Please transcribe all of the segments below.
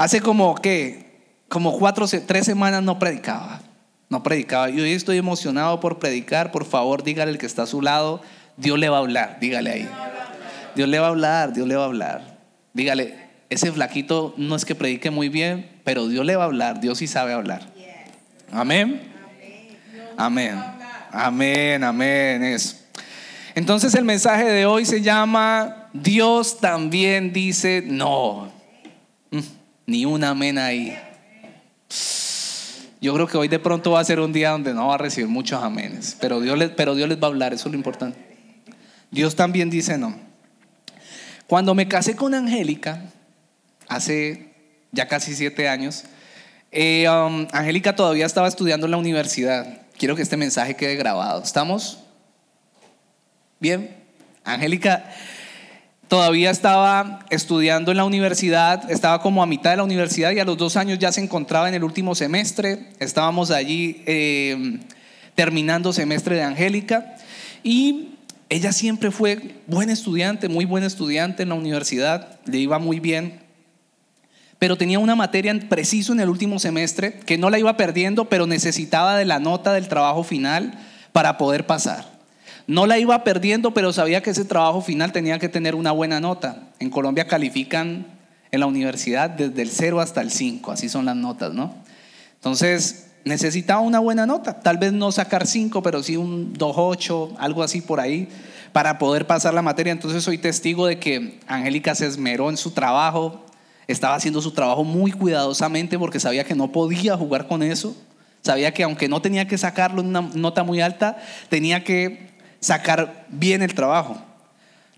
Hace como que, como cuatro, tres semanas no predicaba. No predicaba. Y hoy estoy emocionado por predicar. Por favor, dígale al que está a su lado, Dios le va a hablar. Dígale ahí. Dios le va a hablar, Dios le va a hablar. Dígale, ese flaquito no es que predique muy bien, pero Dios le va a hablar. Dios sí sabe hablar. Amén. Amén. Amén, amén. Entonces el mensaje de hoy se llama Dios también dice no. Ni un amén ahí. Yo creo que hoy de pronto va a ser un día donde no va a recibir muchos amenes, pero Dios les, pero Dios les va a hablar, eso es lo importante. Dios también dice no. Cuando me casé con Angélica, hace ya casi siete años, eh, um, Angélica todavía estaba estudiando en la universidad. Quiero que este mensaje quede grabado. ¿Estamos? Bien. Angélica todavía estaba estudiando en la universidad, estaba como a mitad de la universidad y a los dos años ya se encontraba en el último semestre. Estábamos allí eh, terminando semestre de Angélica y ella siempre fue buena estudiante, muy buena estudiante en la universidad, le iba muy bien, pero tenía una materia preciso en el último semestre que no la iba perdiendo, pero necesitaba de la nota del trabajo final para poder pasar. No la iba perdiendo, pero sabía que ese trabajo final tenía que tener una buena nota. En Colombia califican en la universidad desde el 0 hasta el 5, así son las notas, ¿no? Entonces, necesitaba una buena nota, tal vez no sacar 5, pero sí un 2.8, algo así por ahí, para poder pasar la materia. Entonces soy testigo de que Angélica se esmeró en su trabajo, estaba haciendo su trabajo muy cuidadosamente porque sabía que no podía jugar con eso, sabía que aunque no tenía que sacarlo en una nota muy alta, tenía que sacar bien el trabajo.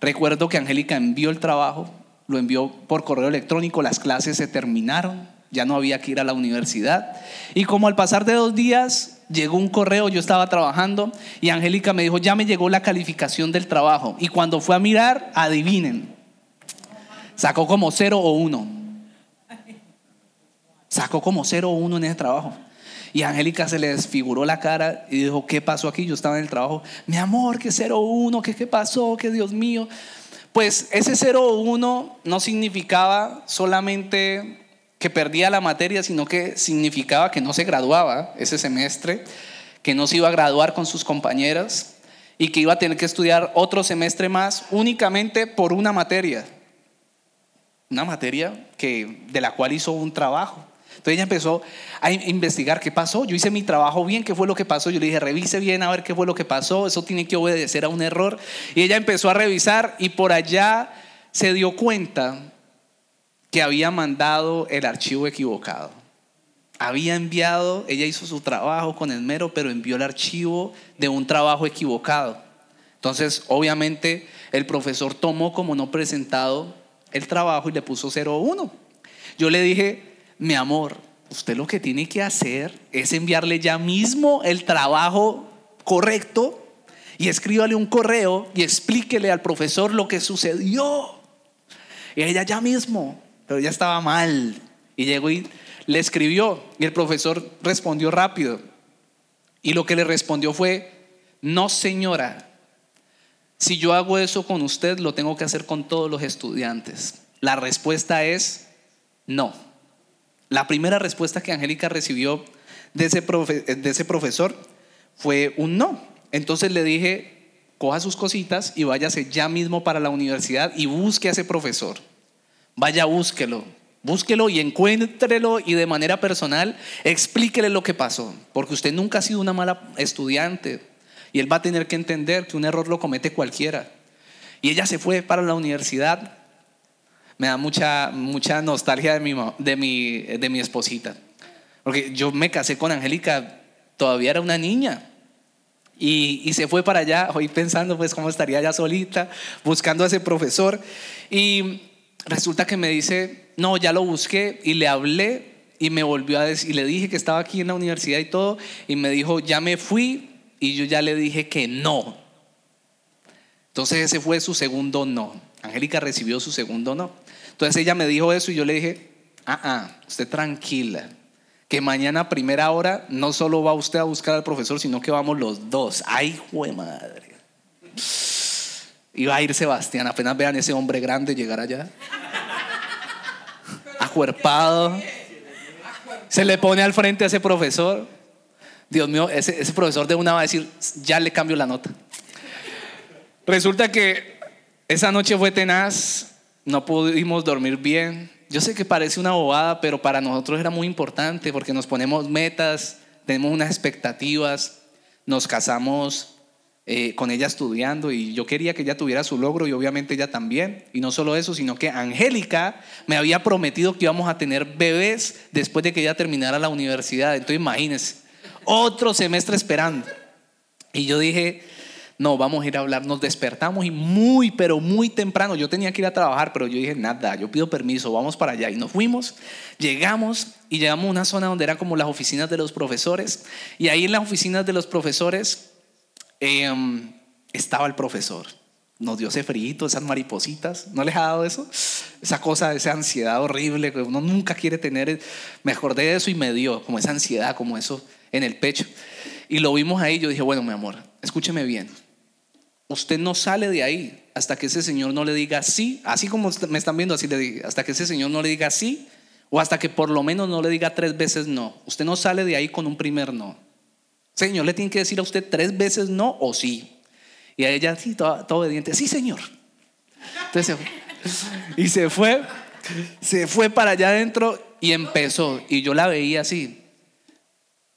Recuerdo que Angélica envió el trabajo, lo envió por correo electrónico, las clases se terminaron, ya no había que ir a la universidad. Y como al pasar de dos días llegó un correo, yo estaba trabajando y Angélica me dijo, ya me llegó la calificación del trabajo. Y cuando fue a mirar, adivinen, sacó como cero o uno. Sacó como cero o uno en ese trabajo. Y Angélica se le desfiguró la cara y dijo, ¿qué pasó aquí? Yo estaba en el trabajo, mi amor, que 01, que qué pasó, que Dios mío. Pues ese 01 no significaba solamente que perdía la materia, sino que significaba que no se graduaba ese semestre, que no se iba a graduar con sus compañeras y que iba a tener que estudiar otro semestre más únicamente por una materia. Una materia que, de la cual hizo un trabajo. Entonces ella empezó a investigar qué pasó. Yo hice mi trabajo bien, qué fue lo que pasó. Yo le dije, revise bien a ver qué fue lo que pasó. Eso tiene que obedecer a un error. Y ella empezó a revisar y por allá se dio cuenta que había mandado el archivo equivocado. Había enviado, ella hizo su trabajo con esmero, pero envió el archivo de un trabajo equivocado. Entonces, obviamente, el profesor tomó como no presentado el trabajo y le puso 0-1. Yo le dije, mi amor, usted lo que tiene que hacer es enviarle ya mismo el trabajo correcto y escríbale un correo y explíquele al profesor lo que sucedió. Y ella ya mismo, pero ya estaba mal. Y llegó y le escribió y el profesor respondió rápido. Y lo que le respondió fue, no señora, si yo hago eso con usted, lo tengo que hacer con todos los estudiantes. La respuesta es no. La primera respuesta que Angélica recibió de ese, de ese profesor fue un no. Entonces le dije, coja sus cositas y váyase ya mismo para la universidad y busque a ese profesor. Vaya, búsquelo. Búsquelo y encuéntrelo y de manera personal explíquele lo que pasó. Porque usted nunca ha sido una mala estudiante y él va a tener que entender que un error lo comete cualquiera. Y ella se fue para la universidad me da mucha, mucha nostalgia de mi, de, mi, de mi esposita. Porque yo me casé con Angélica, todavía era una niña. Y, y, se fue para allá, hoy pensando pues cómo estaría ya solita, buscando a ese profesor. Y resulta que me dice, no, ya lo busqué y le hablé y me volvió a decir, y le dije que estaba aquí en la universidad y todo, y me dijo, ya me fui y yo ya le dije que no. Entonces ese fue su segundo no. Angélica recibió su segundo no. Entonces ella me dijo eso y yo le dije, ah, ah, usted tranquila, que mañana a primera hora no solo va usted a buscar al profesor, sino que vamos los dos. Ay, jue madre. Va a ir Sebastián, apenas vean ese hombre grande llegar allá. acuerpado. Se le pone al frente a ese profesor. Dios mío, ese profesor de una va a decir, ya le cambio la nota. Resulta que esa noche fue tenaz, no pudimos dormir bien. Yo sé que parece una bobada, pero para nosotros era muy importante porque nos ponemos metas, tenemos unas expectativas, nos casamos eh, con ella estudiando y yo quería que ella tuviera su logro y obviamente ella también. Y no solo eso, sino que Angélica me había prometido que íbamos a tener bebés después de que ella terminara la universidad. Entonces imagínense, otro semestre esperando. Y yo dije, no, vamos a ir a hablar. Nos despertamos y muy, pero muy temprano, yo tenía que ir a trabajar, pero yo dije, nada, yo pido permiso, vamos para allá. Y nos fuimos, llegamos y llegamos a una zona donde eran como las oficinas de los profesores. Y ahí en las oficinas de los profesores Em, estaba el profesor. Nos dio ese frío, esas maripositas. ¿No les ha dado eso? Esa cosa, esa ansiedad horrible que uno nunca quiere tener. Me acordé de eso y me dio como esa ansiedad, como eso en el pecho. Y lo vimos ahí. Yo dije, bueno, mi amor, escúcheme bien. Usted no sale de ahí hasta que ese señor no le diga sí. Así como me están viendo, así le digo. Hasta que ese señor no le diga sí. O hasta que por lo menos no le diga tres veces no. Usted no sale de ahí con un primer no. Señor le tiene que decir a usted tres veces no o sí. Y a ella, sí, todo, obediente, sí, Señor. Entonces, y se fue, se fue para allá adentro y empezó. Y yo la veía así,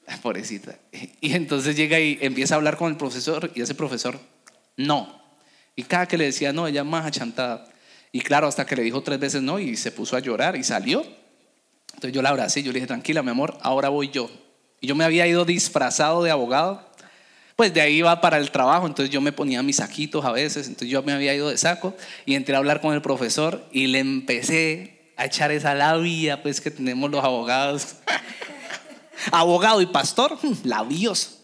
pobrecita. Y entonces llega y empieza a hablar con el profesor y ese profesor, no. Y cada que le decía no, ella más achantada. Y claro, hasta que le dijo tres veces no y se puso a llorar y salió. Entonces yo la abracé y yo le dije, tranquila, mi amor, ahora voy yo yo me había ido disfrazado de abogado, pues de ahí iba para el trabajo, entonces yo me ponía mis saquitos a veces, entonces yo me había ido de saco y entré a hablar con el profesor y le empecé a echar esa labia pues que tenemos los abogados. Abogado y pastor, labios.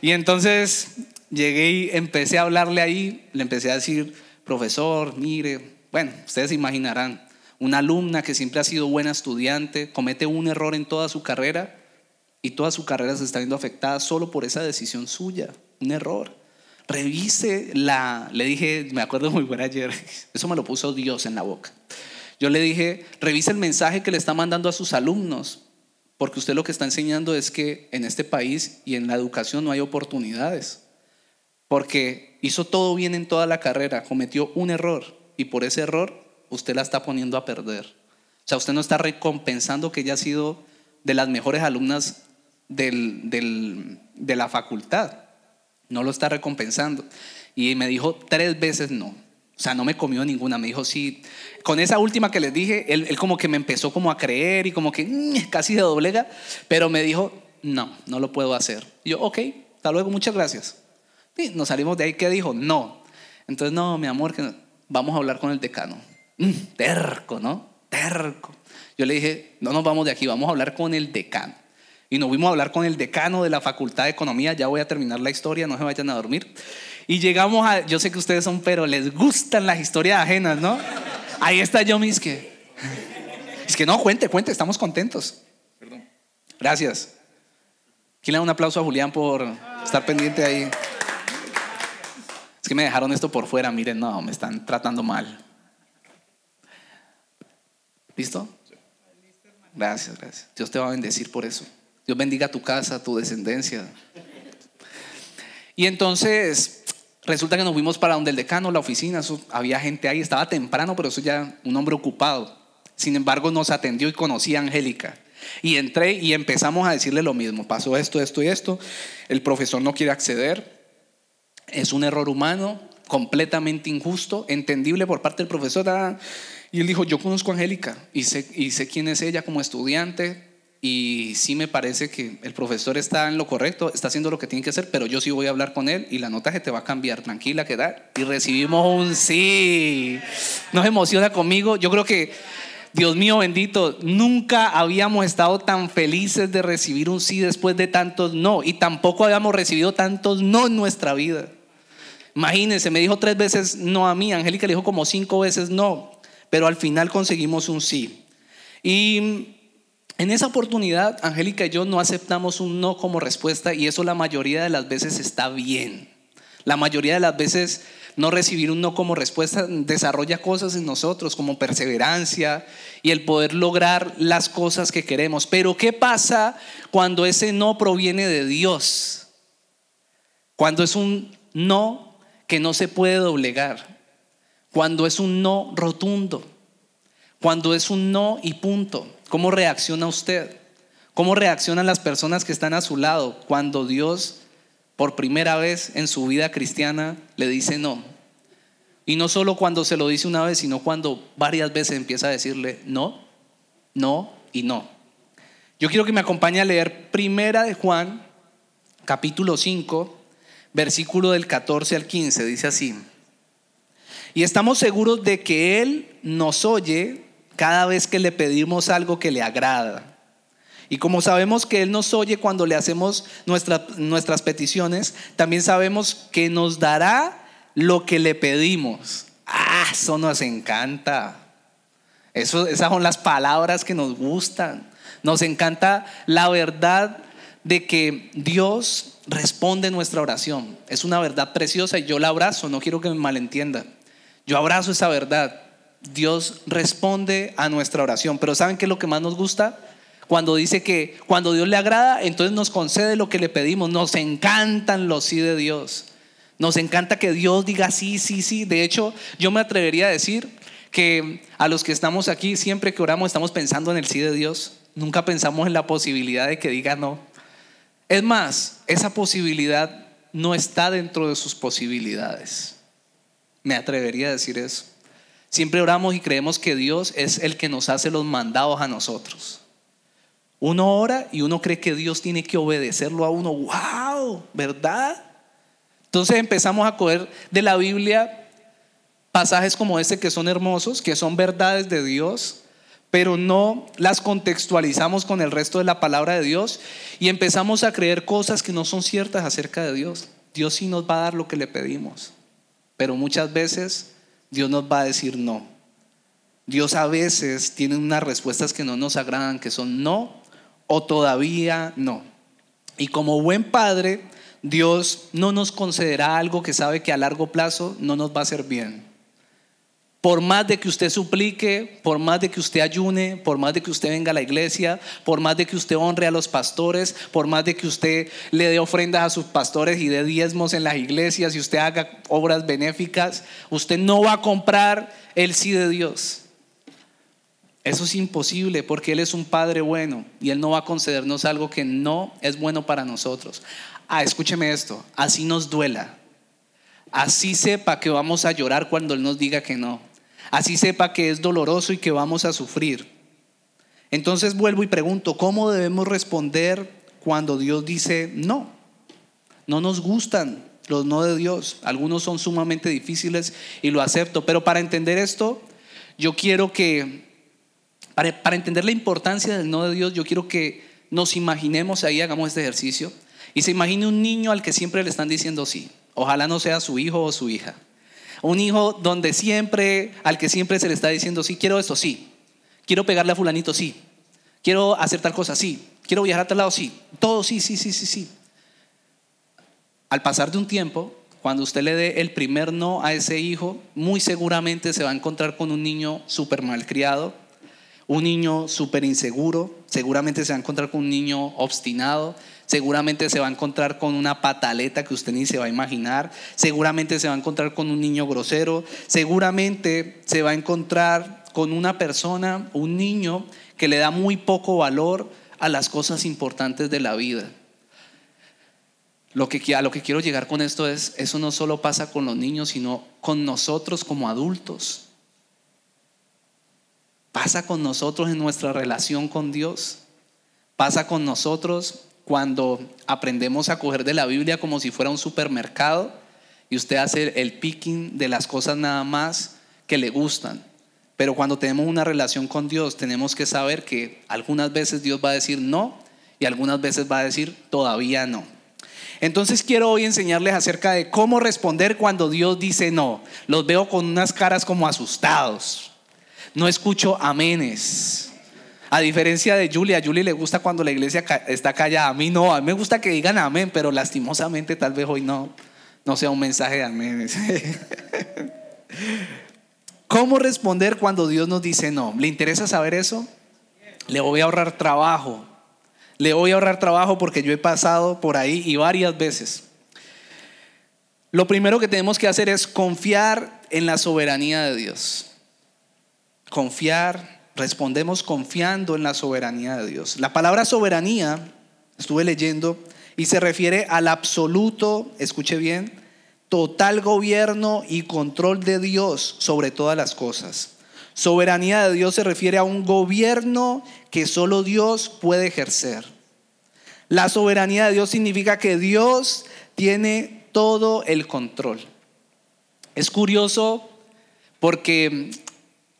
Y entonces llegué y empecé a hablarle ahí, le empecé a decir, profesor, mire, bueno, ustedes se imaginarán, una alumna que siempre ha sido buena estudiante, comete un error en toda su carrera y toda su carrera se está viendo afectada solo por esa decisión suya, un error. Revise la, le dije, me acuerdo muy buena ayer, eso me lo puso Dios en la boca. Yo le dije, revise el mensaje que le está mandando a sus alumnos, porque usted lo que está enseñando es que en este país y en la educación no hay oportunidades, porque hizo todo bien en toda la carrera, cometió un error y por ese error usted la está poniendo a perder. O sea, usted no está recompensando que ella ha sido de las mejores alumnas de la facultad. No lo está recompensando. Y me dijo tres veces no. O sea, no me comió ninguna. Me dijo, sí. Con esa última que les dije, él, como que me empezó como a creer y como que mm, casi de doblega. Pero me dijo, no, no lo puedo hacer. Y yo, ok, hasta luego, muchas gracias. Y nos salimos de ahí. ¿Qué dijo? No. Entonces, no, mi amor, vamos a hablar con el decano. Mm, terco, ¿no? Terco. Yo le dije, no nos vamos de aquí, vamos a hablar con el decano. Y nos fuimos a hablar con el decano de la Facultad de Economía. Ya voy a terminar la historia, no se vayan a dormir. Y llegamos a, yo sé que ustedes son, pero les gustan las historias ajenas, ¿no? Ahí está yo, mis que. Es que no, cuente, cuente, estamos contentos. Perdón. Gracias. ¿Quién le da un aplauso a Julián por estar pendiente ahí? Es que me dejaron esto por fuera, miren, no, me están tratando mal. ¿Listo? Gracias, gracias. Dios te va a bendecir por eso. Dios bendiga tu casa, tu descendencia. Y entonces resulta que nos fuimos para donde el decano, la oficina, había gente ahí, estaba temprano, pero eso ya un hombre ocupado. Sin embargo, nos atendió y conocí a Angélica. Y entré y empezamos a decirle lo mismo. Pasó esto, esto y esto. El profesor no quiere acceder. Es un error humano, completamente injusto, entendible por parte del profesor. Ah, y él dijo, yo conozco a Angélica y sé, y sé quién es ella como estudiante, y sí me parece que el profesor está en lo correcto, está haciendo lo que tiene que hacer, pero yo sí voy a hablar con él y la nota se te va a cambiar, tranquila, quedar. Y recibimos un sí. Nos emociona conmigo. Yo creo que, Dios mío bendito, nunca habíamos estado tan felices de recibir un sí después de tantos no. Y tampoco habíamos recibido tantos no en nuestra vida. Imagínense, me dijo tres veces no a mí, Angélica le dijo como cinco veces no, pero al final conseguimos un sí. Y en esa oportunidad, Angélica y yo no aceptamos un no como respuesta y eso la mayoría de las veces está bien. La mayoría de las veces no recibir un no como respuesta desarrolla cosas en nosotros como perseverancia y el poder lograr las cosas que queremos. Pero ¿qué pasa cuando ese no proviene de Dios? Cuando es un no que no se puede doblegar. Cuando es un no rotundo. Cuando es un no y punto. ¿Cómo reacciona usted? ¿Cómo reaccionan las personas que están a su lado cuando Dios por primera vez en su vida cristiana le dice no. Y no solo cuando se lo dice una vez, sino cuando varias veces empieza a decirle no, no y no. Yo quiero que me acompañe a leer Primera de Juan, capítulo 5, versículo del 14 al 15. Dice así. Y estamos seguros de que Él nos oye cada vez que le pedimos algo que le agrada. Y como sabemos que Él nos oye cuando le hacemos nuestras peticiones, también sabemos que nos dará lo que le pedimos. Ah, eso nos encanta. Eso, esas son las palabras que nos gustan. Nos encanta la verdad de que Dios responde nuestra oración. Es una verdad preciosa y yo la abrazo, no quiero que me malentienda. Yo abrazo esa verdad. Dios responde a nuestra oración. Pero ¿saben qué es lo que más nos gusta? Cuando dice que cuando Dios le agrada, entonces nos concede lo que le pedimos. Nos encantan los sí de Dios. Nos encanta que Dios diga sí, sí, sí. De hecho, yo me atrevería a decir que a los que estamos aquí, siempre que oramos, estamos pensando en el sí de Dios. Nunca pensamos en la posibilidad de que diga no. Es más, esa posibilidad no está dentro de sus posibilidades. Me atrevería a decir eso. Siempre oramos y creemos que Dios es el que nos hace los mandados a nosotros. Uno ora y uno cree que Dios tiene que obedecerlo a uno. ¡Wow! ¿Verdad? Entonces empezamos a coger de la Biblia pasajes como este que son hermosos, que son verdades de Dios, pero no las contextualizamos con el resto de la palabra de Dios y empezamos a creer cosas que no son ciertas acerca de Dios. Dios sí nos va a dar lo que le pedimos, pero muchas veces Dios nos va a decir no. Dios a veces tiene unas respuestas que no nos agradan, que son no o todavía no. Y como buen padre, Dios no nos concederá algo que sabe que a largo plazo no nos va a hacer bien. Por más de que usted suplique, por más de que usted ayune, por más de que usted venga a la iglesia, por más de que usted honre a los pastores, por más de que usted le dé ofrendas a sus pastores y dé diezmos en las iglesias y usted haga obras benéficas, usted no va a comprar el sí de Dios. Eso es imposible porque Él es un Padre bueno y Él no va a concedernos algo que no es bueno para nosotros. Ah, escúcheme esto, así nos duela. Así sepa que vamos a llorar cuando Él nos diga que no. Así sepa que es doloroso y que vamos a sufrir. Entonces vuelvo y pregunto, ¿cómo debemos responder cuando Dios dice no? No nos gustan los no de Dios. Algunos son sumamente difíciles y lo acepto. Pero para entender esto, yo quiero que para, entender la importancia del no de Dios, yo quiero que nos imaginemos ahí, hagamos este ejercicio, y se imagine un niño al que siempre le están diciendo sí. Ojalá no sea su hijo o su hija. Un hijo donde siempre, al que siempre se le está diciendo sí, quiero esto, sí. Quiero pegarle a fulanito, sí. Quiero hacer tal cosa, sí. Quiero viajar a tal lado, sí. Todo, sí, sí, sí, sí, sí. Al pasar de un tiempo, cuando usted le dé el primer no a ese hijo, muy seguramente se va a encontrar con un niño súper malcriado, un niño súper inseguro, seguramente se va a encontrar con un niño obstinado, seguramente se va a encontrar con una pataleta que usted ni se va a imaginar, seguramente se va a encontrar con un niño grosero, seguramente se va a encontrar con una persona, un niño que le da muy poco valor a las cosas importantes de la vida. Lo que, a lo que quiero llegar con esto es, eso no solo pasa con los niños, sino con nosotros como adultos pasa con nosotros en nuestra relación con Dios. Pasa con nosotros cuando aprendemos a coger de la Biblia como si fuera un supermercado y usted hace el picking de las cosas nada más que le gustan. Pero cuando tenemos una relación con Dios, tenemos que saber que algunas veces Dios va a decir no y algunas veces va a decir todavía no. Entonces quiero hoy enseñarles acerca de cómo responder cuando Dios dice no. Los veo con unas caras como asustados. No escucho amenes. A diferencia de Julia, a Julia le gusta cuando la iglesia está callada. A mí no, a mí me gusta que digan amén, pero lastimosamente tal vez hoy no. No sea un mensaje de amén. ¿Cómo responder cuando Dios nos dice no? ¿Le interesa saber eso? Le voy a ahorrar trabajo. Le voy a ahorrar trabajo porque yo he pasado por ahí y varias veces. Lo primero que tenemos que hacer es confiar en la soberanía de Dios. Confiar, respondemos confiando en la soberanía de Dios. La palabra soberanía, estuve leyendo, y se refiere al absoluto, escuche bien, total gobierno y control de Dios sobre todas las cosas. Soberanía de Dios se refiere a un gobierno que solo Dios puede ejercer. La soberanía de Dios significa que Dios tiene todo el control. Es curioso porque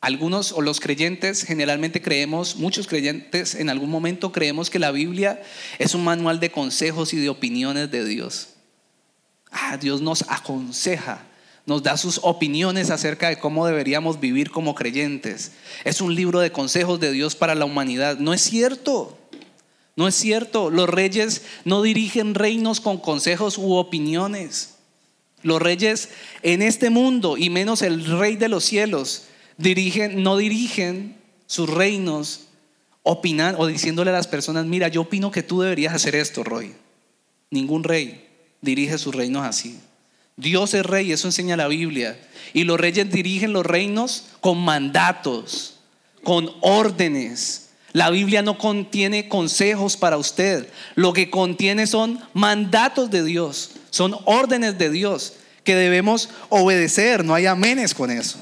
algunos o los creyentes generalmente creemos, muchos creyentes en algún momento creemos que la Biblia es un manual de consejos y de opiniones de Dios. Ah, Dios nos aconseja, nos da sus opiniones acerca de cómo deberíamos vivir como creyentes. Es un libro de consejos de Dios para la humanidad. No es cierto. No es cierto. Los reyes no dirigen reinos con consejos u opiniones. Los reyes en este mundo, y menos el rey de los cielos, dirigen, no dirigen sus reinos opinando o diciéndole a las personas, mira, yo opino que tú deberías hacer esto, Roy. Ningún rey dirige sus reinos así. Dios es rey, eso enseña la Biblia. Y los reyes dirigen los reinos con mandatos, con órdenes. La Biblia no contiene consejos para usted. Lo que contiene son mandatos de Dios, son órdenes de Dios que debemos obedecer. No hay amenes con eso.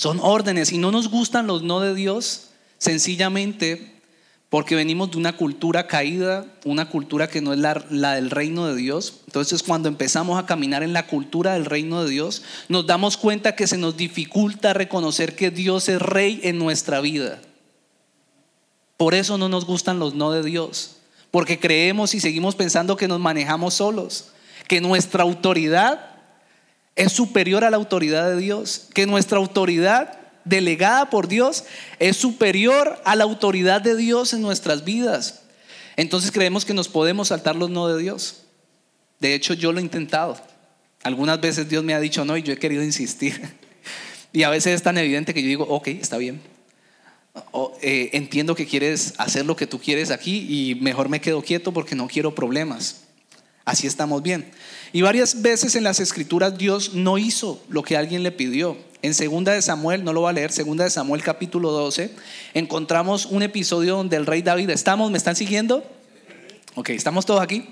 Son órdenes y no nos gustan los no de Dios sencillamente porque venimos de una cultura caída, una cultura que no es la, del reino de Dios. Entonces cuando empezamos a caminar en la cultura del reino de Dios, nos damos cuenta que se nos dificulta reconocer que Dios es rey en nuestra vida. Por eso no nos gustan los no de Dios, porque creemos y seguimos pensando que nos manejamos solos, que nuestra autoridad es superior a la autoridad de Dios, que nuestra autoridad delegada por Dios es superior a la autoridad de Dios en nuestras vidas. Entonces creemos que nos podemos saltar los no de Dios. De hecho, yo lo he intentado. Algunas veces Dios me ha dicho no y yo he querido insistir. Y a veces es tan evidente que yo digo, ok, está bien. Eh, entiendo que quieres hacer lo que tú quieres aquí y mejor me quedo quieto porque no quiero problemas. Así estamos bien. Y varias veces en las escrituras Dios no hizo lo que alguien le pidió. En segunda de Samuel, no lo voy a leer, segunda de Samuel capítulo 12, encontramos un episodio donde el rey David, ¿estamos? ¿Me están siguiendo? Ok, ¿estamos todos aquí?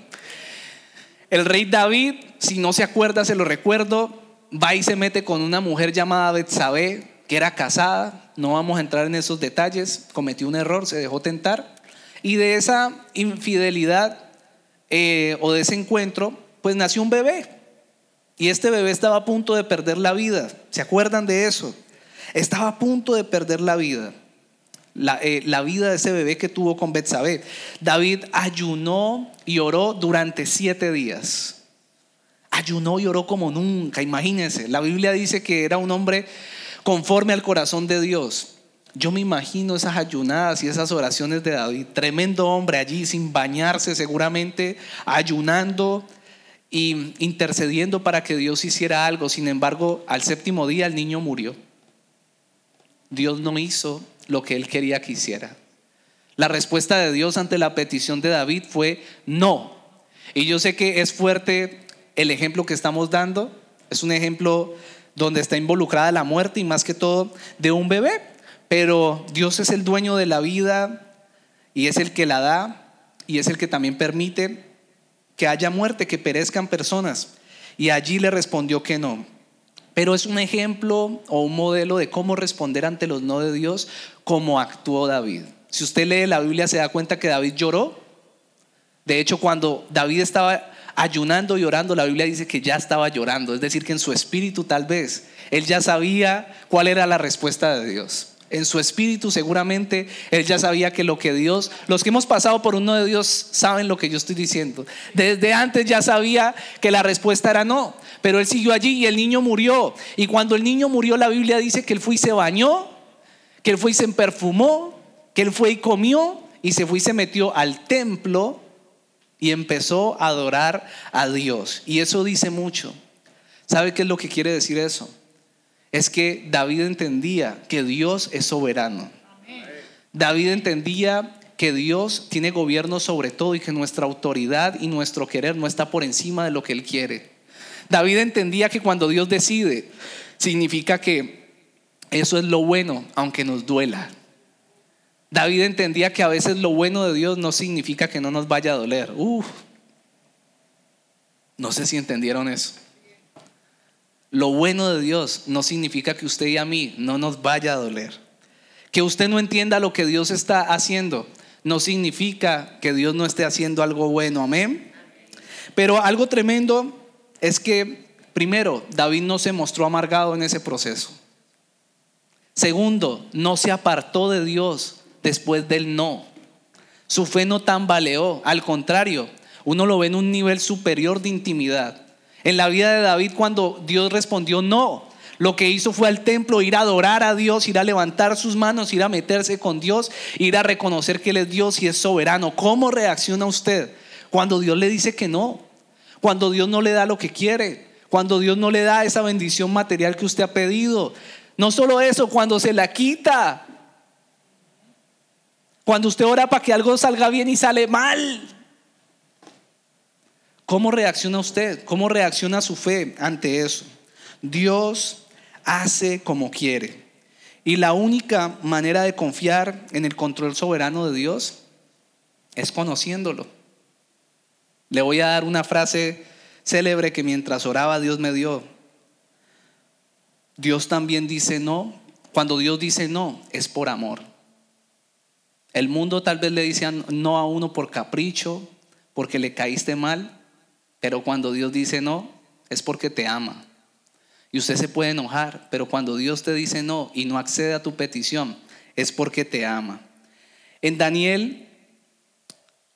El rey David, si no se acuerda, se lo recuerdo, va y se mete con una mujer llamada Betsabé, que era casada, no vamos a entrar en esos detalles, cometió un error, se dejó tentar, y de esa infidelidad eh, o de ese encuentro, pues nació un bebé. Y este bebé estaba a punto de perder la vida. ¿Se acuerdan de eso? Estaba a punto de perder la vida. La, eh, vida de ese bebé que tuvo con Betsabé. David ayunó y oró durante siete días. Ayunó y oró como nunca, imagínense. La Biblia dice que era un hombre conforme al corazón de Dios. Yo me imagino esas ayunadas y esas oraciones de David. Tremendo hombre allí sin bañarse seguramente, ayunando y intercediendo para que Dios hiciera algo. Sin embargo, al séptimo día el niño murió. Dios no hizo lo que él quería que hiciera. La respuesta de Dios ante la petición de David fue no. Y yo sé que es fuerte el ejemplo que estamos dando. Es un ejemplo donde está involucrada la muerte y más que todo de un bebé. Pero Dios es el dueño de la vida y es el que la da y es el que también permite que haya muerte, que perezcan personas. Y allí le respondió que no. Pero es un ejemplo o un modelo de cómo responder ante los no de Dios, como actuó David. Si usted lee la Biblia se da cuenta que David lloró. De hecho, cuando David estaba ayunando y orando, la Biblia dice que ya estaba llorando. Es decir, que en su espíritu tal vez él ya sabía cuál era la respuesta de Dios en su espíritu seguramente él ya sabía que lo que Dios, los que hemos pasado por uno de Dios saben lo que yo estoy diciendo. Desde antes ya sabía que la respuesta era no, pero él siguió allí y el niño murió. Y cuando el niño murió la Biblia dice que él fue y se bañó, que él fue y se perfumó, que él fue y comió y se fue y se metió al templo y empezó a adorar a Dios. Y eso dice mucho. ¿Sabe qué es lo que quiere decir eso? Es que David entendía que Dios es soberano. David entendía que Dios tiene gobierno sobre todo y que nuestra autoridad y nuestro querer no está por encima de lo que Él quiere. David entendía que cuando Dios decide, significa que eso es lo bueno, aunque nos duela. David entendía que a veces lo bueno de Dios no significa que no nos vaya a doler. Uf. No sé si entendieron eso. Lo bueno de Dios no significa que usted y a mí no nos vaya a doler. Que usted no entienda lo que Dios está haciendo no significa que Dios no esté haciendo algo bueno. Amén. Pero algo tremendo es que, primero, David no se mostró amargado en ese proceso. Segundo, no se apartó de Dios después del no. Su fe no tambaleó, al contrario, uno lo ve en un nivel superior de intimidad. En la vida de David cuando Dios respondió no, lo que hizo fue al templo ir a adorar a Dios, ir a levantar sus manos, ir a meterse con Dios, ir a reconocer que Él es Dios y es soberano. ¿Cómo reacciona usted cuando Dios le dice que no? Cuando Dios no le da lo que quiere, cuando Dios no le da esa bendición material que usted ha pedido. No solo eso, cuando se la quita. Cuando usted ora para que algo salga bien y sale mal. ¿Cómo reacciona usted? ¿Cómo reacciona su fe ante eso? Dios hace como quiere. Y la única manera de confiar en el control soberano de Dios es conociéndolo. Le voy a dar una frase célebre que mientras oraba Dios me dio. Dios también dice no. Cuando Dios dice no, es por amor. El mundo tal vez le dice no a uno por capricho, porque le caíste mal, pero cuando Dios dice no, es porque te ama. Y usted se puede enojar, pero cuando Dios te dice no y no accede a tu petición, es porque te ama. En Daniel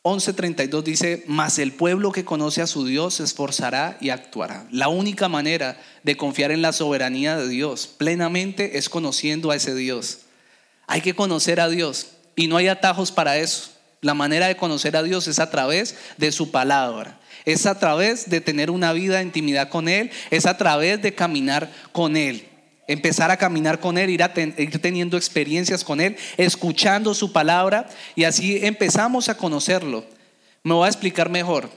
11:32 dice, mas el pueblo que conoce a su Dios se esforzará y actuará. La única manera de confiar en la soberanía de Dios plenamente es conociendo a ese Dios. Hay que conocer a Dios y no hay atajos para eso. La manera de conocer a Dios es a través de su palabra. Es a través de tener una vida de intimidad con Él, es a través de caminar con Él. Empezar a caminar con Él, ir, ir teniendo experiencias con Él, escuchando su palabra y así empezamos a conocerlo. Me voy a explicar mejor.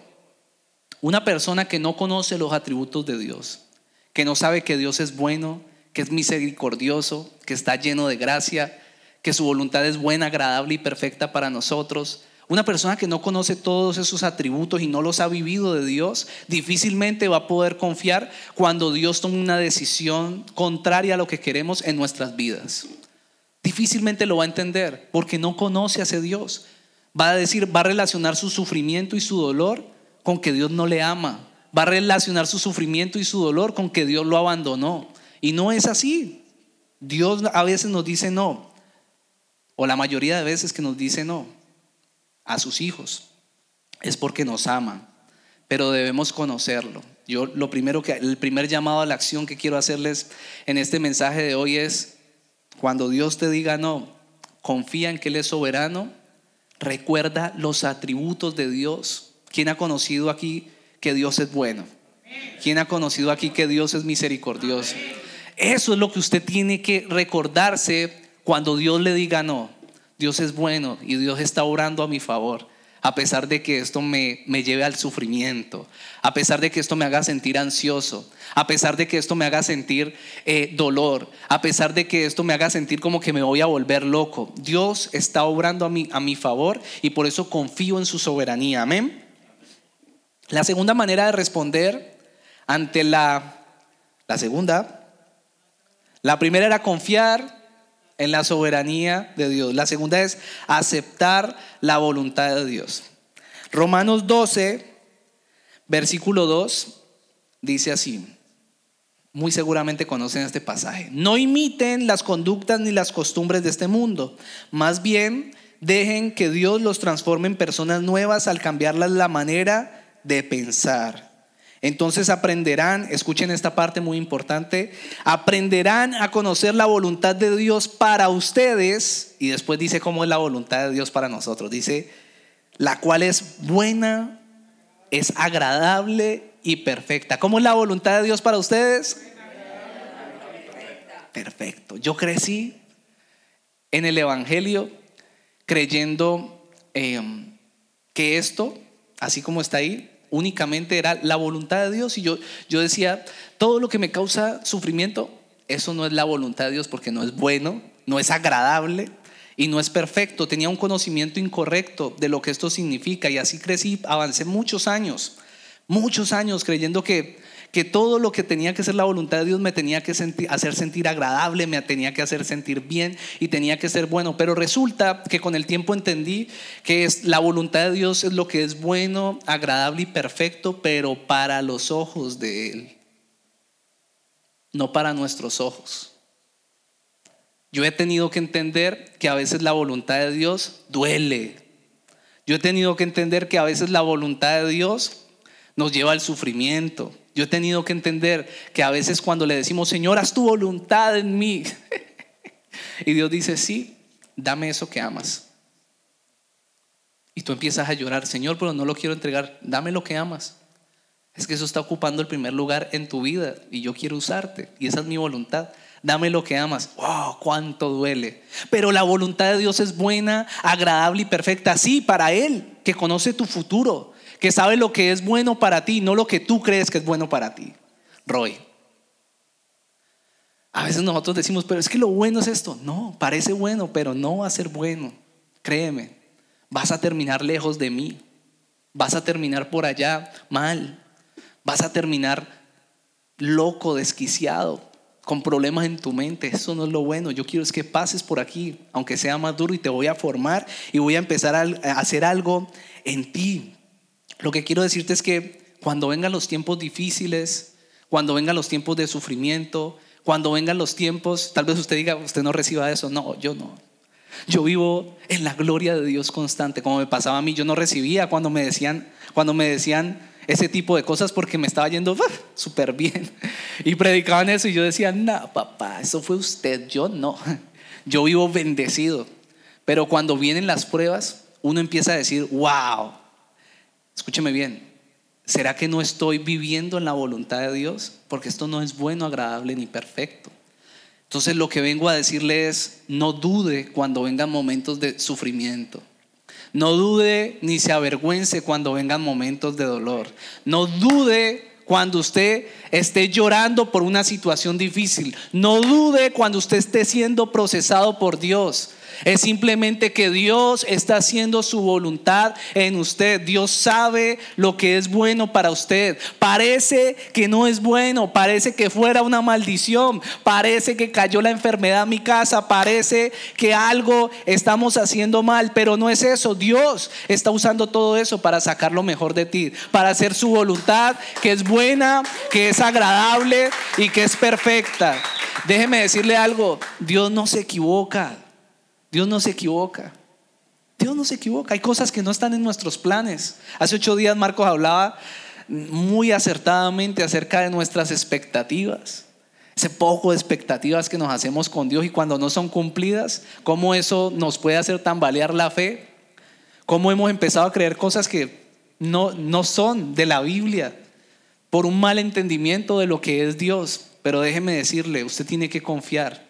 Una persona que no conoce los atributos de Dios, que no sabe que Dios es bueno, que es misericordioso, que está lleno de gracia, que su voluntad es buena, agradable y perfecta para nosotros, una persona que no conoce todos esos atributos y no los ha vivido de Dios, difícilmente va a poder confiar cuando Dios tome una decisión contraria a lo que queremos en nuestras vidas. Difícilmente lo va a entender porque no conoce a ese Dios. Va a decir, va a relacionar su sufrimiento y su dolor con que Dios no le ama. Va a relacionar su sufrimiento y su dolor con que Dios lo abandonó. Y no es así. Dios a veces nos dice no. O la mayoría de veces que nos dice no a sus hijos. Es porque nos ama, pero debemos conocerlo. Yo lo primero que el primer llamado a la acción que quiero hacerles en este mensaje de hoy es cuando Dios te diga no, confía en que él es soberano, recuerda los atributos de Dios. ¿Quién ha conocido aquí que Dios es bueno? ¿Quién ha conocido aquí que Dios es misericordioso? Eso es lo que usted tiene que recordarse cuando Dios le diga no. Dios es bueno y Dios está orando a mi favor, a pesar de que esto me, me, lleve al sufrimiento, a pesar de que esto me haga sentir ansioso, a pesar de que esto me haga sentir eh, dolor, a pesar de que esto me haga sentir como que me voy a volver loco. Dios está obrando a mi, a mi favor y por eso confío en su soberanía. Amén. La segunda manera de responder ante la, la segunda, la primera era confiar en la soberanía de Dios. La segunda es aceptar la voluntad de Dios. Romanos 12, versículo 2, dice así. Muy seguramente conocen este pasaje. No imiten las conductas ni las costumbres de este mundo. Más bien, dejen que Dios los transforme en personas nuevas al cambiarlas la manera de pensar. Entonces aprenderán, escuchen esta parte muy importante, aprenderán a conocer la voluntad de Dios para ustedes y después dice cómo es la voluntad de Dios para nosotros. Dice, la cual es buena, es agradable y perfecta. ¿Cómo es la voluntad de Dios para ustedes? Perfecto. Yo crecí en el Evangelio creyendo em, que esto, así como está ahí, únicamente era la voluntad de Dios. Y yo, yo decía, todo lo que me causa sufrimiento, eso no es la voluntad de Dios porque no es bueno, no es agradable y no es perfecto. Tenía un conocimiento incorrecto de lo que esto significa y así crecí, avancé muchos años, muchos años creyendo que, que todo lo que tenía que ser la voluntad de Dios me tenía que hacer sentir agradable, me tenía que hacer sentir bien y tenía que ser bueno. Pero resulta que con el tiempo entendí que es, la voluntad de Dios es lo que es bueno, agradable y perfecto, pero para los ojos de Él no para nuestros ojos. Yo he tenido que entender que a veces la voluntad de Dios duele. Yo he tenido que entender que a veces la voluntad de Dios nos lleva al sufrimiento. Yo he tenido que entender que a veces cuando le decimos, Señor, haz tu voluntad en mí, y Dios dice, sí, dame eso que amas. Y tú empiezas a llorar, Señor, pero no lo quiero entregar, dame lo que amas. Es que eso está ocupando el primer lugar en tu vida y yo quiero usarte y esa es mi voluntad. Dame lo que amas. ¡Wow! ¡Cuánto duele! Pero la voluntad de Dios es buena, agradable y perfecta. Sí, para Él, que conoce tu futuro, que sabe lo que es bueno para ti, no lo que tú crees que es bueno para ti. Roy. A veces nosotros decimos, pero es que lo bueno es esto. No, parece bueno, pero no va a ser bueno. Créeme, vas a terminar lejos de mí. Vas a terminar por allá mal. Vas a terminar loco, desquiciado, con problemas en tu mente. Eso no es lo bueno. Yo quiero es que pases por aquí, aunque sea más duro, y te voy a formar y voy a empezar a hacer algo en ti. Lo que quiero decirte es que cuando vengan los tiempos difíciles, cuando vengan los tiempos de sufrimiento, cuando vengan los tiempos, tal vez usted diga, usted no reciba eso. No, yo no. Yo vivo en la gloria de Dios constante, como me pasaba a mí. Yo no recibía cuando me decían, cuando me decían, ese tipo de cosas porque me estaba yendo súper bien. Y predicaban eso y yo decía, no, papá, eso fue usted, yo no. Yo vivo bendecido. Pero cuando vienen las pruebas, uno empieza a decir, wow, escúcheme bien, ¿será que no estoy viviendo en la voluntad de Dios? Porque esto no es bueno, agradable ni perfecto. Entonces lo que vengo a decirle es, no dude cuando vengan momentos de sufrimiento. No dude ni se avergüence cuando vengan momentos de dolor. No dude cuando usted esté llorando por una situación difícil. No dude cuando usted esté siendo procesado por Dios. Es simplemente que Dios está haciendo su voluntad en usted. Dios sabe lo que es bueno para usted. Parece que no es bueno, parece que fuera una maldición, parece que cayó la enfermedad a mi casa, parece que algo estamos haciendo mal, pero no es eso. Dios está usando todo eso para sacar lo mejor de ti, para hacer su voluntad que es buena, que es agradable y que es perfecta. Déjeme decirle algo, Dios no se equivoca. Dios no se equivoca. Dios no se equivoca. Hay cosas que no están en nuestros planes. Hace ocho días Marcos hablaba muy acertadamente acerca de nuestras expectativas. Ese poco de expectativas que nos hacemos con Dios y cuando no son cumplidas, cómo eso nos puede hacer tambalear la fe. Cómo hemos empezado a creer cosas que no, no son de la Biblia por un mal entendimiento de lo que es Dios. Pero déjeme decirle, usted tiene que confiar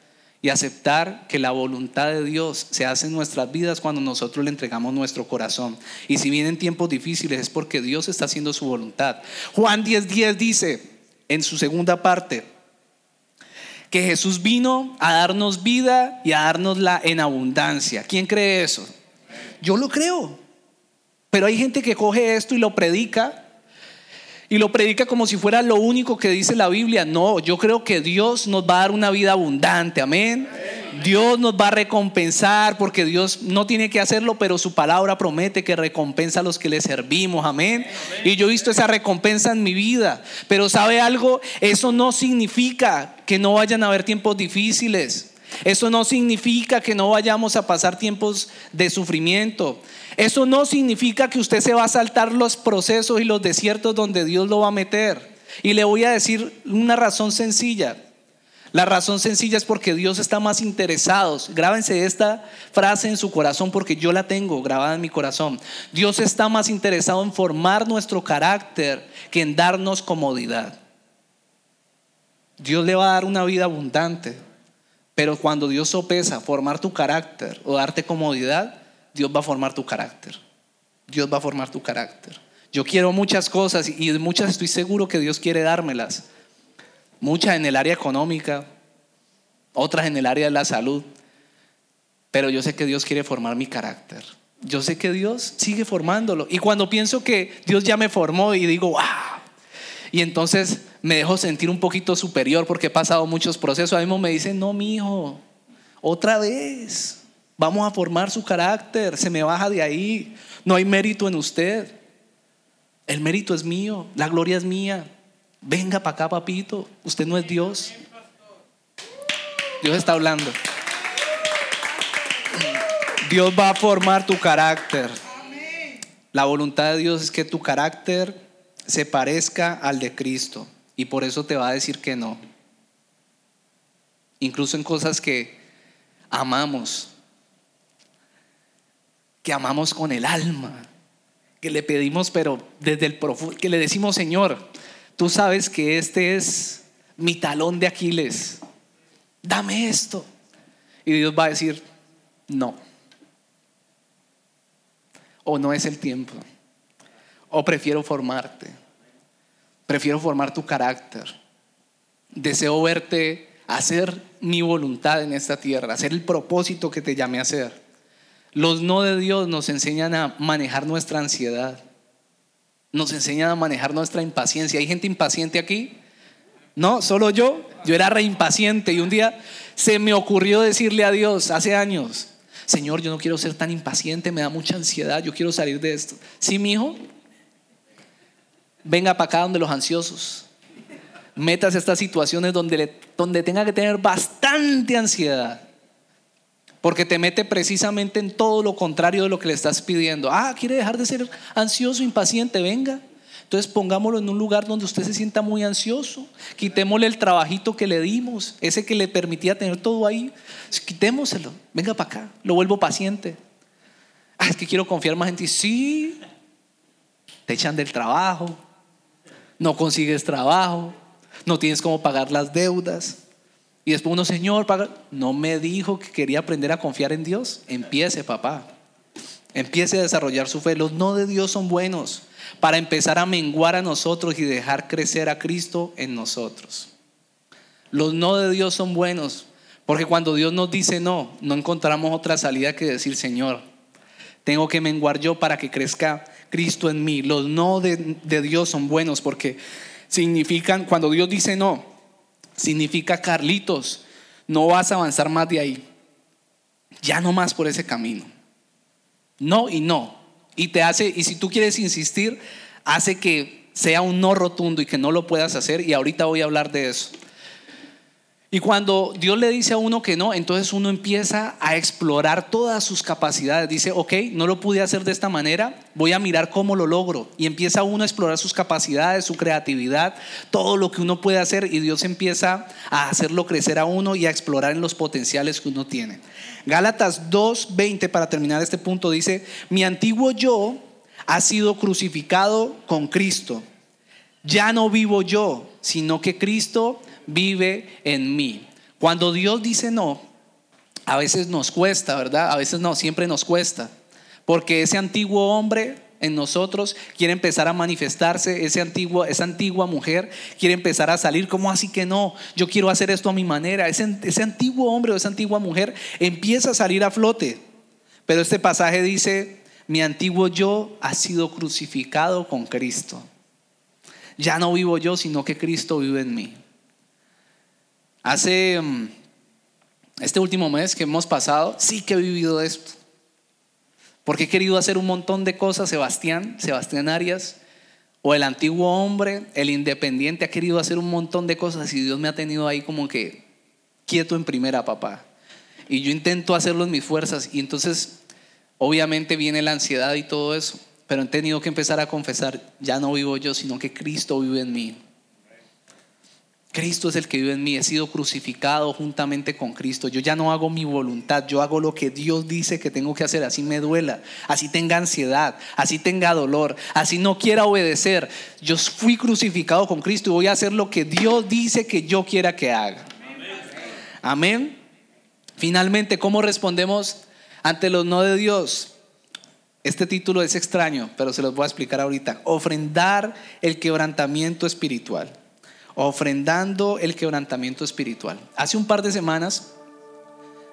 y aceptar que la voluntad de Dios se hace en nuestras vidas cuando nosotros le entregamos nuestro corazón. Y si vienen tiempos difíciles es porque Dios está haciendo su voluntad. Juan 10:10 dice en su segunda parte que Jesús vino a darnos vida y a darnosla en abundancia. ¿Quién cree eso? Yo lo creo. Pero hay gente que coge esto y lo predica y lo predica como si fuera lo único que dice la Biblia. No, yo creo que Dios nos va a dar una vida abundante, amén. Dios nos va a recompensar porque Dios no tiene que hacerlo, pero su palabra promete que recompensa a los que le servimos, amén. Y yo he visto esa recompensa en mi vida, pero ¿sabe algo? Eso no significa que no vayan a haber tiempos difíciles. Eso no significa que no vayamos a pasar tiempos de sufrimiento. Eso no significa que usted se va a saltar los procesos y los desiertos donde Dios lo va a meter. Y le voy a decir una razón sencilla. La razón sencilla es porque Dios está más interesado. Grábense esta frase en su corazón porque yo la tengo grabada en mi corazón. Dios está más interesado en formar nuestro carácter que en darnos comodidad. Dios le va a dar una vida abundante, pero cuando Dios sopesa formar tu carácter o darte comodidad, Dios va a formar tu carácter. Dios va a formar tu carácter. Yo quiero muchas cosas y muchas estoy seguro que Dios quiere dármelas muchas en el área económica, otras en el área de la salud, pero yo sé que Dios quiere formar mi carácter. Yo sé que Dios sigue formándolo. Y cuando pienso que Dios ya me formó y digo, wow, y entonces me dejo sentir un poquito superior porque he pasado muchos procesos, a mí me dicen, no, mi hijo, otra vez, vamos a formar su carácter, se me baja de ahí, no hay mérito en usted. El mérito es mío, la gloria es mía. Venga para acá, papito. Usted no es Dios. Dios está hablando. Dios va a formar tu carácter. La voluntad de Dios es que tu carácter se parezca al de Cristo. Y por eso te va a decir que no. Incluso en cosas que amamos. Que amamos con el alma. Que le pedimos, pero desde el profundo. Que le decimos, Señor, Tú sabes que este es mi talón de Aquiles. Dame esto. Y Dios va a decir, no. O no es el tiempo. O prefiero formarte. Prefiero formar tu carácter. Deseo verte hacer mi voluntad en esta tierra, hacer el propósito que te llamé a hacer. Los no de Dios nos enseñan a manejar nuestra ansiedad nos enseñan a manejar nuestra impaciencia. ¿Hay gente impaciente aquí? No, solo yo. Yo era re impaciente y un día se me ocurrió decirle a Dios hace años, Señor, yo no quiero ser tan impaciente, me da mucha ansiedad, yo quiero salir de esto. Sí, mi hijo, venga para acá donde los ansiosos. Metas estas situaciones donde, donde tenga que tener bastante ansiedad. Porque te mete precisamente en todo lo contrario de lo que le estás pidiendo. Ah, quiere dejar de ser ansioso, impaciente, venga. Entonces pongámoslo en un lugar donde usted se sienta muy ansioso. Quitémosle el trabajito que le dimos, ese que le permitía tener todo ahí. Quitémoselo. Venga para acá. Lo vuelvo paciente. Ah, es que quiero confiar más en ti. Sí. Te echan del trabajo. No consigues trabajo. No tienes cómo pagar las deudas. Y después uno, Señor, no me dijo que quería aprender a confiar en Dios. Empiece, papá. Empiece a desarrollar su fe. Los no de Dios son buenos para empezar a menguar a nosotros y dejar crecer a Cristo en nosotros. Los no de Dios son buenos porque cuando Dios nos dice no, no encontramos otra salida que decir, Señor, tengo que menguar yo para que crezca Cristo en mí. Los no de, de Dios son buenos porque significan, cuando Dios dice no, significa, Carlitos, no vas a avanzar más de ahí. Ya no más por ese camino. No y no. Y te hace, y si tú quieres insistir, hace que sea un no rotundo y que no lo puedas hacer. Y ahorita voy a hablar de eso. Y cuando Dios le dice a uno que no, entonces uno empieza a explorar todas sus capacidades. Dice, ok, no lo pude hacer de esta manera, voy a mirar cómo lo logro. Y empieza uno a explorar sus capacidades, su creatividad, todo lo que uno puede hacer y Dios empieza a hacerlo crecer a uno y a explorar en los potenciales que uno tiene. Gálatas 2.20, para terminar este punto, dice, mi antiguo yo ha sido crucificado con Cristo. Ya no vivo yo, sino que Cristo vive en mí. Cuando Dios dice no, a veces nos cuesta, ¿verdad? A veces no, siempre nos cuesta. Porque ese antiguo hombre en nosotros quiere empezar a manifestarse, ese antiguo, esa antigua mujer quiere empezar a salir, ¿cómo así que no? Yo quiero hacer esto a mi manera. Ese, ese antiguo hombre o esa antigua mujer empieza a salir a flote. Pero este pasaje dice, mi antiguo yo ha sido crucificado con Cristo. Ya no vivo yo, sino que Cristo vive en mí. Hace mm, este último mes que hemos pasado, sí que he vivido esto. Porque he querido hacer un montón de cosas, Sebastián, Sebastián Arias, o el antiguo hombre, el independiente, ha querido hacer un montón de cosas y Dios me ha tenido ahí como que quieto en primera, papá. Y yo intento hacerlo en mis fuerzas y entonces obviamente viene la ansiedad y todo eso, pero he tenido que empezar a confesar, ya no vivo yo, sino que Cristo vive en mí. Cristo es el que vive en mí, he sido crucificado juntamente con Cristo. Yo ya no hago mi voluntad, yo hago lo que Dios dice que tengo que hacer, así me duela, así tenga ansiedad, así tenga dolor, así no quiera obedecer. Yo fui crucificado con Cristo y voy a hacer lo que Dios dice que yo quiera que haga. Amén. Finalmente, ¿cómo respondemos ante los no de Dios? Este título es extraño, pero se los voy a explicar ahorita. Ofrendar el quebrantamiento espiritual ofrendando el quebrantamiento espiritual. Hace un par de semanas,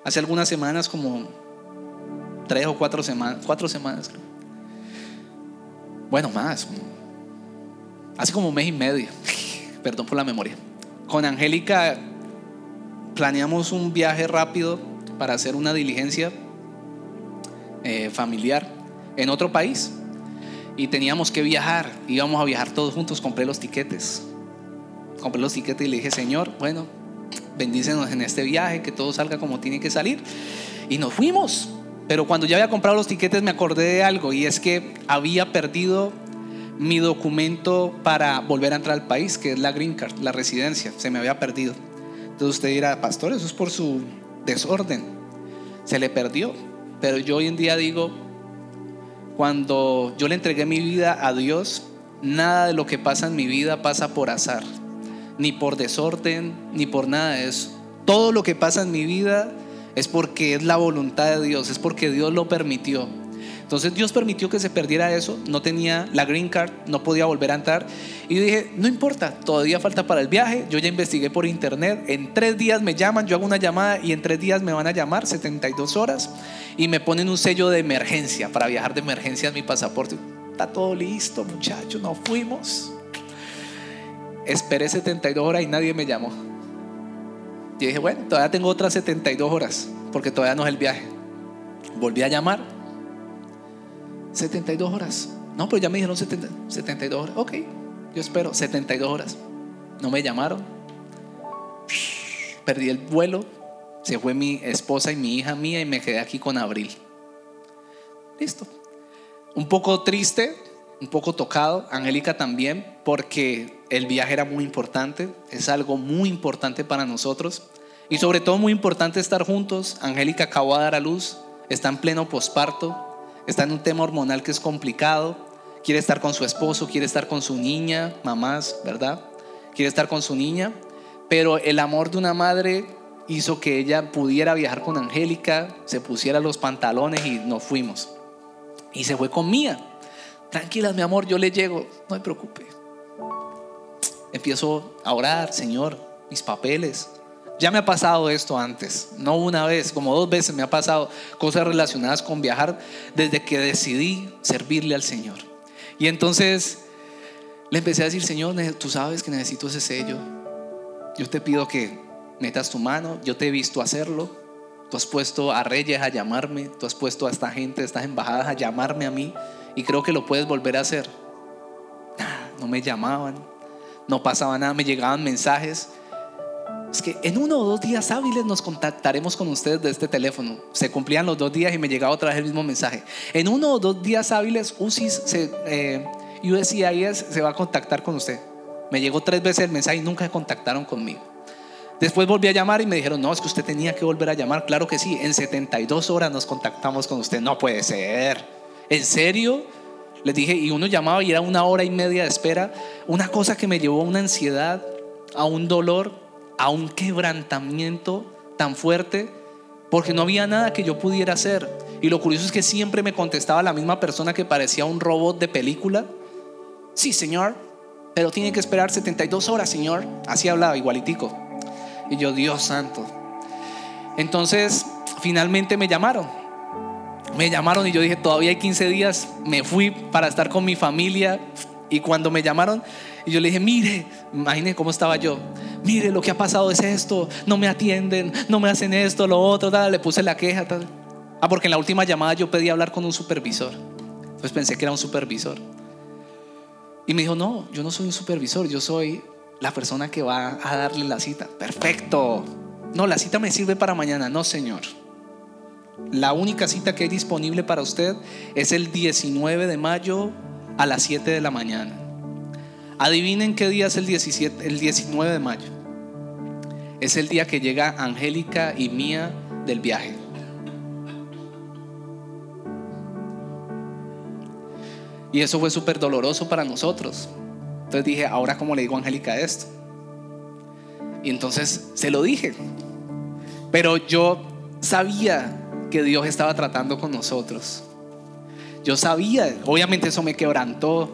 hace algunas semanas, como tres o cuatro semanas, cuatro semanas, bueno, más, hace como un mes y medio, perdón por la memoria, con Angélica planeamos un viaje rápido para hacer una diligencia eh, familiar en otro país. Y teníamos que viajar, íbamos a viajar todos juntos, compré los tiquetes compré los tiquetes y le dije, Señor, bueno, bendícenos en este viaje, que todo salga como tiene que salir. Y nos fuimos. Pero cuando ya había comprado los tiquetes me acordé de algo y es que había perdido mi documento para volver a entrar al país, que es la green card, la residencia. Se me había perdido. Entonces usted dirá, pastor, eso es por su desorden. Se le perdió. Pero yo hoy en día digo, cuando yo le entregué mi vida a Dios, nada de lo que pasa en mi vida pasa por azar ni por desorden, ni por nada de eso. Todo lo que pasa en mi vida es porque es la voluntad de Dios, es porque Dios lo permitió. Entonces Dios permitió que se perdiera eso, no tenía la green card, no podía volver a entrar. Y dije, no importa, todavía falta para el viaje, yo ya investigué por internet, en tres días me llaman, yo hago una llamada y en tres días me van a llamar, 72 horas, y me ponen un sello de emergencia para viajar de emergencia en mi pasaporte. Está todo listo, muchachos, nos fuimos. Esperé 72 horas y nadie me llamó. Y dije, bueno, todavía tengo otras 72 horas, porque todavía no es el viaje. Volví a llamar. 72 horas. No, pero ya me dijeron 72 horas. Ok, yo espero 72 horas. No me llamaron. Perdí el vuelo. Se fue mi esposa y mi hija mía y me quedé aquí con Abril. Listo. Un poco triste, un poco tocado, Angélica también, porque el viaje era muy importante, es algo muy importante para nosotros y sobre todo muy importante estar juntos. Angélica acabó de dar a luz, está en pleno posparto, está en un tema hormonal que es complicado, quiere estar con su esposo, quiere estar con su niña, mamás, ¿verdad? Quiere estar con su niña, pero el amor de una madre hizo que ella pudiera viajar con Angélica, se pusiera los pantalones y nos fuimos. Y se fue con Mía. Tranquilas, mi amor, yo le llego, no me preocupe. Empiezo a orar, Señor, mis papeles. Ya me ha pasado esto antes, no una vez, como dos veces me ha pasado cosas relacionadas con viajar desde que decidí servirle al Señor. Y entonces le empecé a decir, Señor, tú sabes que necesito ese sello. Yo te pido que metas tu mano, yo te he visto hacerlo. Tú has puesto a reyes a llamarme, tú has puesto a esta gente, a estas embajadas a llamarme a mí y creo que lo puedes volver a hacer. No me llamaban, no pasaba nada, me llegaban mensajes. Es que en uno o dos días hábiles nos contactaremos con ustedes de este teléfono. Se cumplían los dos días y me llegaba otra vez el mismo mensaje. En uno o dos días hábiles, UCIS, se, eh, USCIS se va a contactar con usted. Me llegó tres veces el mensaje y nunca contactaron conmigo. Después volví a llamar y me dijeron, no, es que usted tenía que volver a llamar. Claro que sí, en 72 horas nos contactamos con usted. No puede ser. ¿En serio? Les dije, y uno llamaba y era una hora y media de espera. Una cosa que me llevó a una ansiedad, a un dolor, a un quebrantamiento tan fuerte, porque no había nada que yo pudiera hacer. Y lo curioso es que siempre me contestaba la misma persona que parecía un robot de película. Sí, señor, pero tiene que esperar 72 horas, señor. Así hablaba, igualitico. Y yo, Dios santo. Entonces, finalmente me llamaron me llamaron y yo dije, todavía hay 15 días, me fui para estar con mi familia y cuando me llamaron y yo le dije, mire, imagínese cómo estaba yo, mire lo que ha pasado es esto, no me atienden, no me hacen esto, lo otro, le puse la queja. Tal. Ah, porque en la última llamada yo pedí hablar con un supervisor, pues pensé que era un supervisor. Y me dijo, no, yo no soy un supervisor, yo soy la persona que va a darle la cita. Perfecto. No, la cita me sirve para mañana, no, señor. La única cita que hay disponible para usted es el 19 de mayo a las 7 de la mañana. Adivinen qué día es el, 17, el 19 de mayo. es el día que llega Angélica y Mía del viaje. Y eso fue súper doloroso para nosotros. Entonces dije, ahora cómo le digo a Angélica esto. Y entonces se lo dije. Pero yo sabía que Dios estaba tratando con nosotros. Yo sabía, obviamente eso me quebrantó,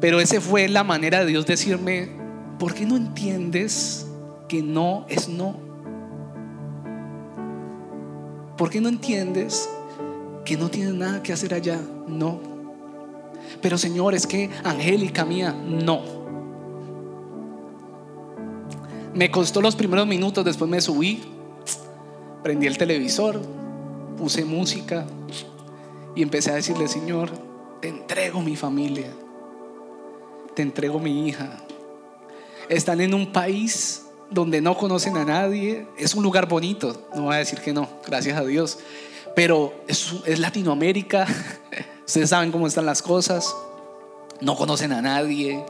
pero esa fue la manera de Dios decirme, ¿por qué no entiendes que no es no? ¿Por qué no entiendes que no tienes nada que hacer allá? No. Pero Señor, es que Angélica mía, no. Me costó los primeros minutos, después me subí, prendí el televisor, puse música y empecé a decirle, Señor, te entrego mi familia, te entrego mi hija. Están en un país donde no conocen a nadie, es un lugar bonito, no voy a decir que no, gracias a Dios, pero es, es Latinoamérica, ustedes saben cómo están las cosas, no conocen a nadie,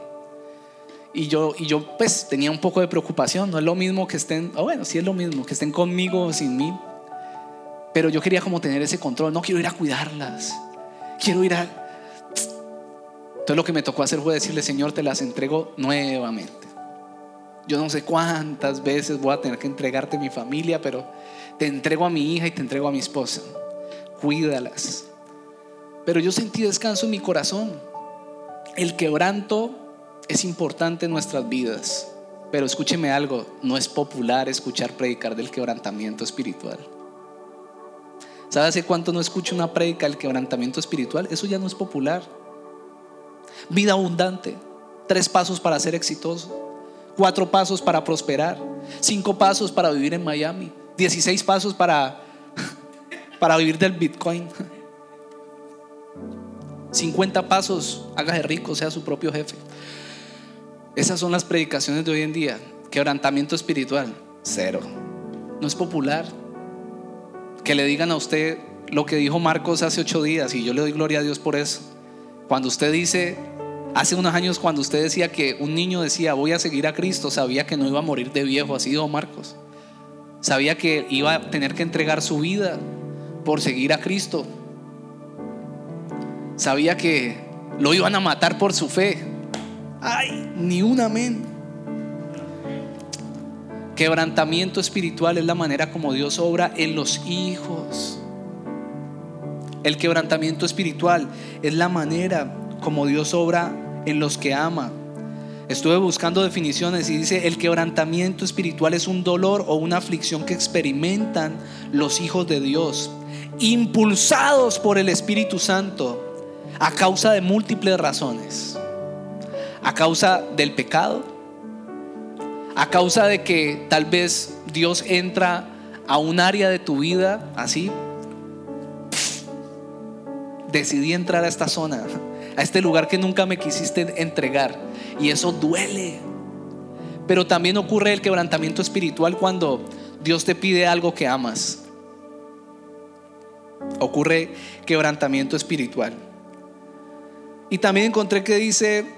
y yo, y yo pues tenía un poco de preocupación, no es lo mismo que estén, oh, bueno, sí es lo mismo, que estén conmigo o sin mí, pero yo quería como tener ese control, no quiero ir a cuidarlas, quiero ir a... Entonces lo que me tocó hacer fue decirle, Señor, te las entrego nuevamente. Yo no sé cuántas veces voy a tener que entregarte mi familia, pero te entrego a mi hija y te entrego a mi esposa. Cuídalas. Pero yo sentí descanso en mi corazón. El quebranto es importante en nuestras vidas, pero escúcheme algo, no es popular escuchar predicar del quebrantamiento espiritual. ¿Sabe hace cuánto no escucho una predica del quebrantamiento espiritual? Eso ya no es popular. Vida abundante, tres pasos para ser exitoso, cuatro pasos para prosperar, cinco pasos para vivir en Miami, dieciséis pasos para, para vivir del Bitcoin. 50 pasos, hágase rico, sea su propio jefe. Esas son las predicaciones de hoy en día. Quebrantamiento espiritual, cero. No es popular. Que le digan a usted lo que dijo Marcos hace ocho días y yo le doy gloria a Dios por eso. Cuando usted dice, hace unos años cuando usted decía que un niño decía, voy a seguir a Cristo, sabía que no iba a morir de viejo, así dijo Marcos. Sabía que iba a tener que entregar su vida por seguir a Cristo. Sabía que lo iban a matar por su fe. Ay, ni un amén. Quebrantamiento espiritual es la manera como Dios obra en los hijos. El quebrantamiento espiritual es la manera como Dios obra en los que ama. Estuve buscando definiciones y dice, el quebrantamiento espiritual es un dolor o una aflicción que experimentan los hijos de Dios, impulsados por el Espíritu Santo a causa de múltiples razones a causa del pecado, a causa de que tal vez Dios entra a un área de tu vida así. Decidí entrar a esta zona, a este lugar que nunca me quisiste entregar. Y eso duele. Pero también ocurre el quebrantamiento espiritual cuando Dios te pide algo que amas. Ocurre quebrantamiento espiritual. Y también encontré que dice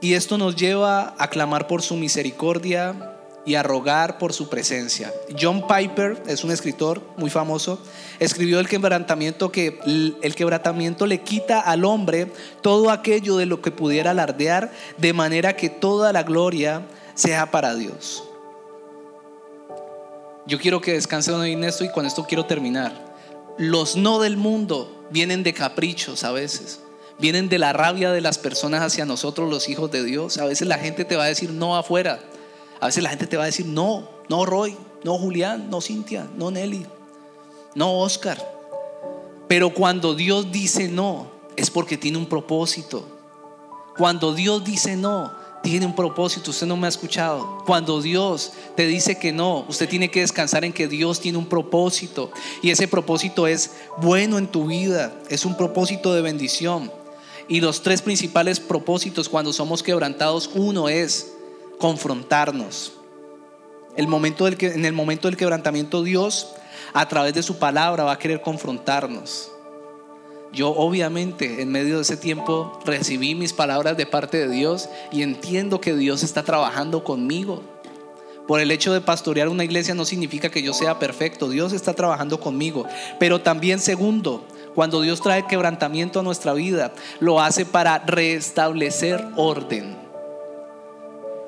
y esto nos lleva a clamar por su misericordia y a rogar por su presencia. John Piper es un escritor muy famoso. Escribió el quebrantamiento que el quebrantamiento le quita al hombre todo aquello de lo que pudiera alardear, de manera que toda la gloria sea para Dios. Yo quiero que descansen en esto y con esto quiero terminar. Los no del mundo vienen de caprichos a veces vienen de la rabia de las personas hacia nosotros, los hijos de Dios. A veces la gente te va a decir no afuera. A veces la gente te va a decir no, no Roy, no Julián, no Cintia, no Nelly, no Oscar. Pero cuando Dios dice no, es porque tiene un propósito. Cuando Dios dice no, tiene un propósito. Usted no me ha escuchado. Cuando Dios te dice que no, usted tiene que descansar en que Dios tiene un propósito. Y ese propósito es bueno en tu vida. Es un propósito de bendición. Y los tres principales propósitos cuando somos quebrantados, uno es confrontarnos. El momento del que, en el momento del quebrantamiento Dios a través de su palabra va a querer confrontarnos. Yo obviamente en medio de ese tiempo recibí mis palabras de parte de Dios y entiendo que Dios está trabajando conmigo. Por el hecho de pastorear una iglesia no significa que yo sea perfecto. Dios está trabajando conmigo. Pero también segundo, cuando Dios trae quebrantamiento a nuestra vida, lo hace para restablecer orden.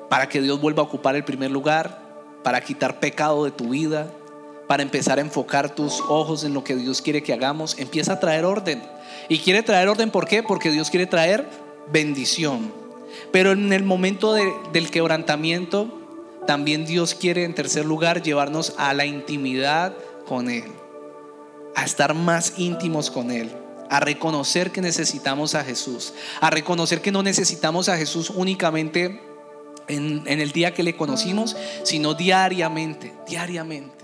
Para que Dios vuelva a ocupar el primer lugar, para quitar pecado de tu vida, para empezar a enfocar tus ojos en lo que Dios quiere que hagamos. Empieza a traer orden. Y quiere traer orden, ¿por qué? Porque Dios quiere traer bendición. Pero en el momento del quebrantamiento, también Dios quiere, en tercer lugar, llevarnos a la intimidad con Él, a estar más íntimos con Él, a reconocer que necesitamos a Jesús, a reconocer que no necesitamos a Jesús únicamente en, el día que le conocimos, sino diariamente, diariamente.